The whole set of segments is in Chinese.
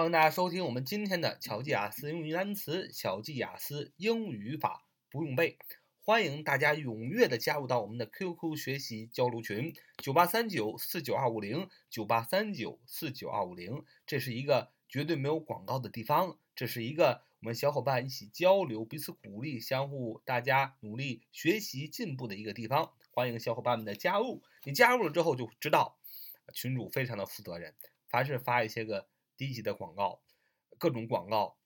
欢迎大家收听我们今天的巧记雅思英语单词、巧记雅思英语语法不用背。欢迎大家踊跃的加入到我们的 QQ 学习交流群：九八三九四九二五零九八三九四九二五零。这是一个绝对没有广告的地方，这是一个我们小伙伴一起交流、彼此鼓励、相互大家努力学习进步的一个地方。欢迎小伙伴们的加入。你加入了之后就知道，群主非常的负责任，凡是发一些个。低级的广告，各种广告，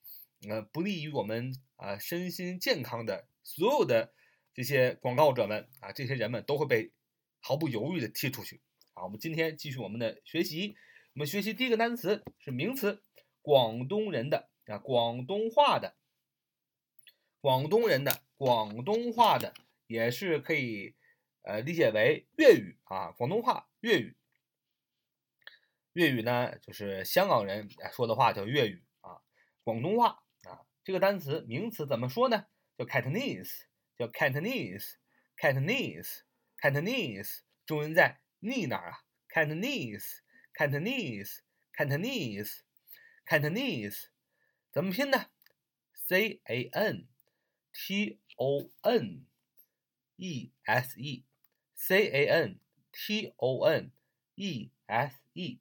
呃，不利于我们啊身心健康的所有的这些广告者们啊，这些人们都会被毫不犹豫的踢出去啊。我们今天继续我们的学习，我们学习第一个单词是名词，广东人的啊，广东话的，广东人的广东话的也是可以呃理解为粤语啊，广东话粤语。粤语呢，就是香港人说的话叫粤语啊，广东话啊，这个单词名词怎么说呢？叫 Cantonese，叫 Cantonese，Cantonese，Cantonese，中文在逆哪儿啊？Cantonese，Cantonese，Cantonese，Cantonese，怎么拼呢？C A N T O N E S E，C A N T O N E S E。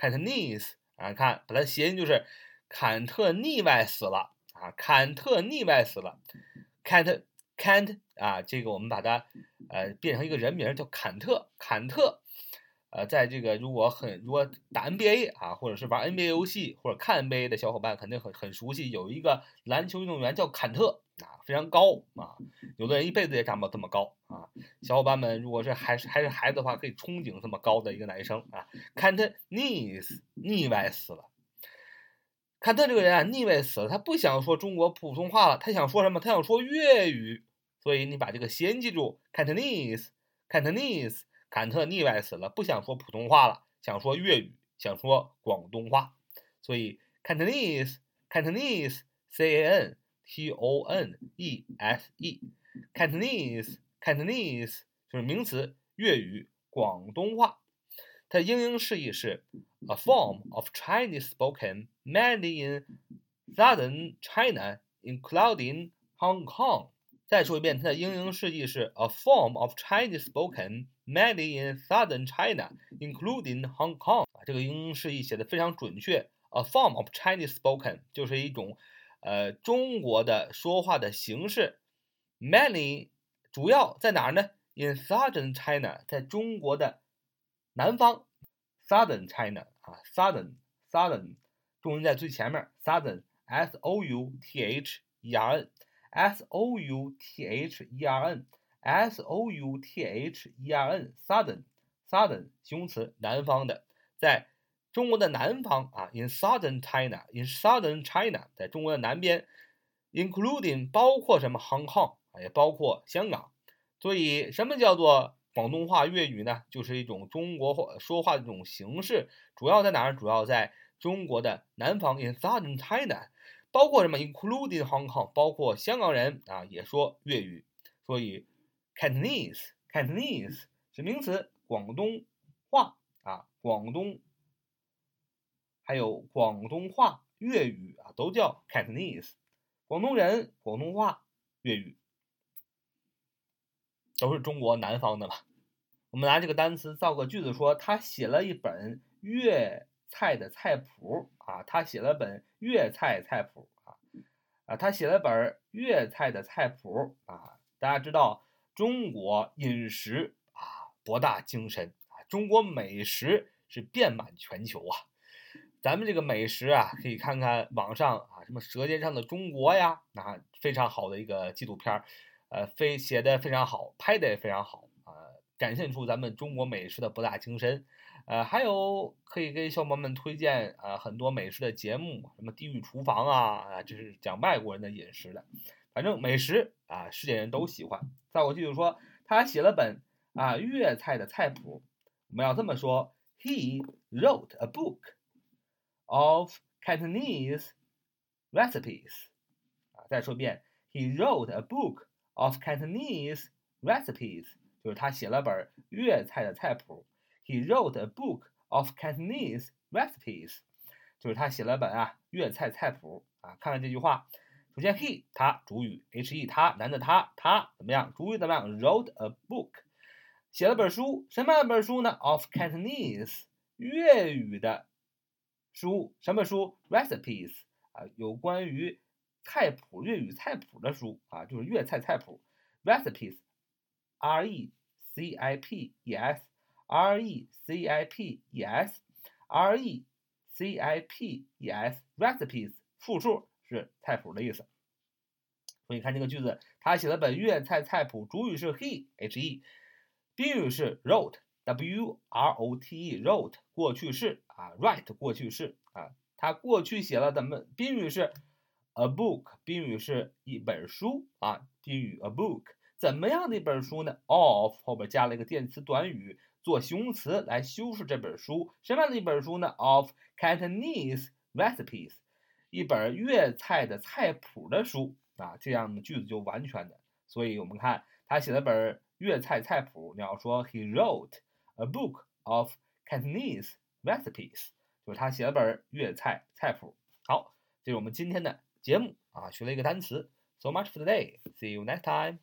Cantonese 啊，看，把它谐音就是坎特腻歪死了啊，坎特腻歪死了，Cant Cant 啊，这个我们把它呃变成一个人名叫坎特，坎特，呃，在这个如果很如果打 NBA 啊，或者是玩 NBA 游戏或者看 NBA 的小伙伴肯定很很熟悉，有一个篮球运动员叫坎特。啊，非常高啊！有的人一辈子也长不了这么高。小伙伴们，如果是还是还是孩子的话，可以憧憬这么高的一个男生啊。坎特腻死腻歪死了。坎特这个人啊，腻歪死了，他不想说中国普通话了，他想说什么？他想说粤语。所以你把这个先记住，Cantonese，Cantonese，坎特腻歪死了，不想说普通话了，想说粤语，想说广东话。所以 Cantonese，Cantonese，Cantonese，Cantonese Cantonese 就是名词，粤语、广东话。它的英英释义是 a form of Chinese spoken mainly in southern China, including Hong Kong。再说一遍，它的英英释义是 a form of Chinese spoken mainly in southern China, including Hong Kong。啊，这个英英释义写的非常准确。a form of Chinese spoken 就是一种。呃，中国的说话的形式，mainly 主要在哪儿呢？In southern China，在中国的南方，southern China 啊，southern southern，重音在最前面，southern s o u t h e r n s o u t h e r n s o u t h e r n southern southern 形容词，南方的，在。中国的南方啊，in southern China，in southern China，在中国的南边，including 包括什么？Hong Kong，也包括香港。所以，什么叫做广东话粤语呢？就是一种中国话说话的一种形式。主要在哪儿？主要在中国的南方，in southern China，包括什么？including Hong Kong，包括香港人啊，也说粤语。所以，Cantonese，Cantonese 是名词，广东话啊，广东。还有广东话、粤语啊，都叫 Cantonese。广东人广东话、粤语都是中国南方的嘛。我们拿这个单词造个句子，说他写了一本粤菜的菜谱啊，他写了本粤菜菜谱啊啊，他写了本粤菜的菜谱啊。大家知道中国饮食啊博大精深啊，中国美食是遍满全球啊。咱们这个美食啊，可以看看网上啊，什么《舌尖上的中国》呀，啊，非常好的一个纪录片儿，呃，非写的非常好，拍的也非常好啊，展现出咱们中国美食的博大精深。呃，还有可以给小伙伴们推荐啊很多美食的节目，什么《地狱厨房》啊啊，这是讲外国人的饮食的。反正美食啊，世界人都喜欢。再我继续说，他写了本啊粤菜的菜谱。我们要这么说：He wrote a book of Cantonese recipes。啊，再说一遍，He wrote a book of Cantonese recipes，就是他写了本粤菜的菜谱。He wrote a book of Cantonese recipes，就是他写了本啊粤菜菜谱啊。看看这句话。首先，he 他主语，he 他男的他他怎么样？主语怎么样？wrote a book，写了本书，什么样的本书呢？Of Cantonese 粤语的书，什么书？Recipes 啊，有关于菜谱粤语菜谱的书啊，就是粤菜菜谱。Recipes，r e c i p e s，r e c i p e s，r e c i p e s，recipes 复数。是菜谱的意思，所以看这个句子，他写了本粤菜菜谱，主语是 he，h e，宾语是 wrote，w r o t e，wrote 过去式啊，write 过去式啊，他过去写了怎么？宾语是 a book，宾语是一本书啊，宾语 a book，怎么样的一本书呢？of 后边加了一个电词短语做形容词来修饰这本书，什么样的一本书呢？of Cantonese recipes。一本粤菜的菜谱的书啊，这样的句子就完全的。所以我们看他写了本粤菜菜谱，你要说 He wrote a book of Cantonese recipes，就是他写了本粤菜菜谱。好，这是我们今天的节目啊，学了一个单词。So much for today. See you next time.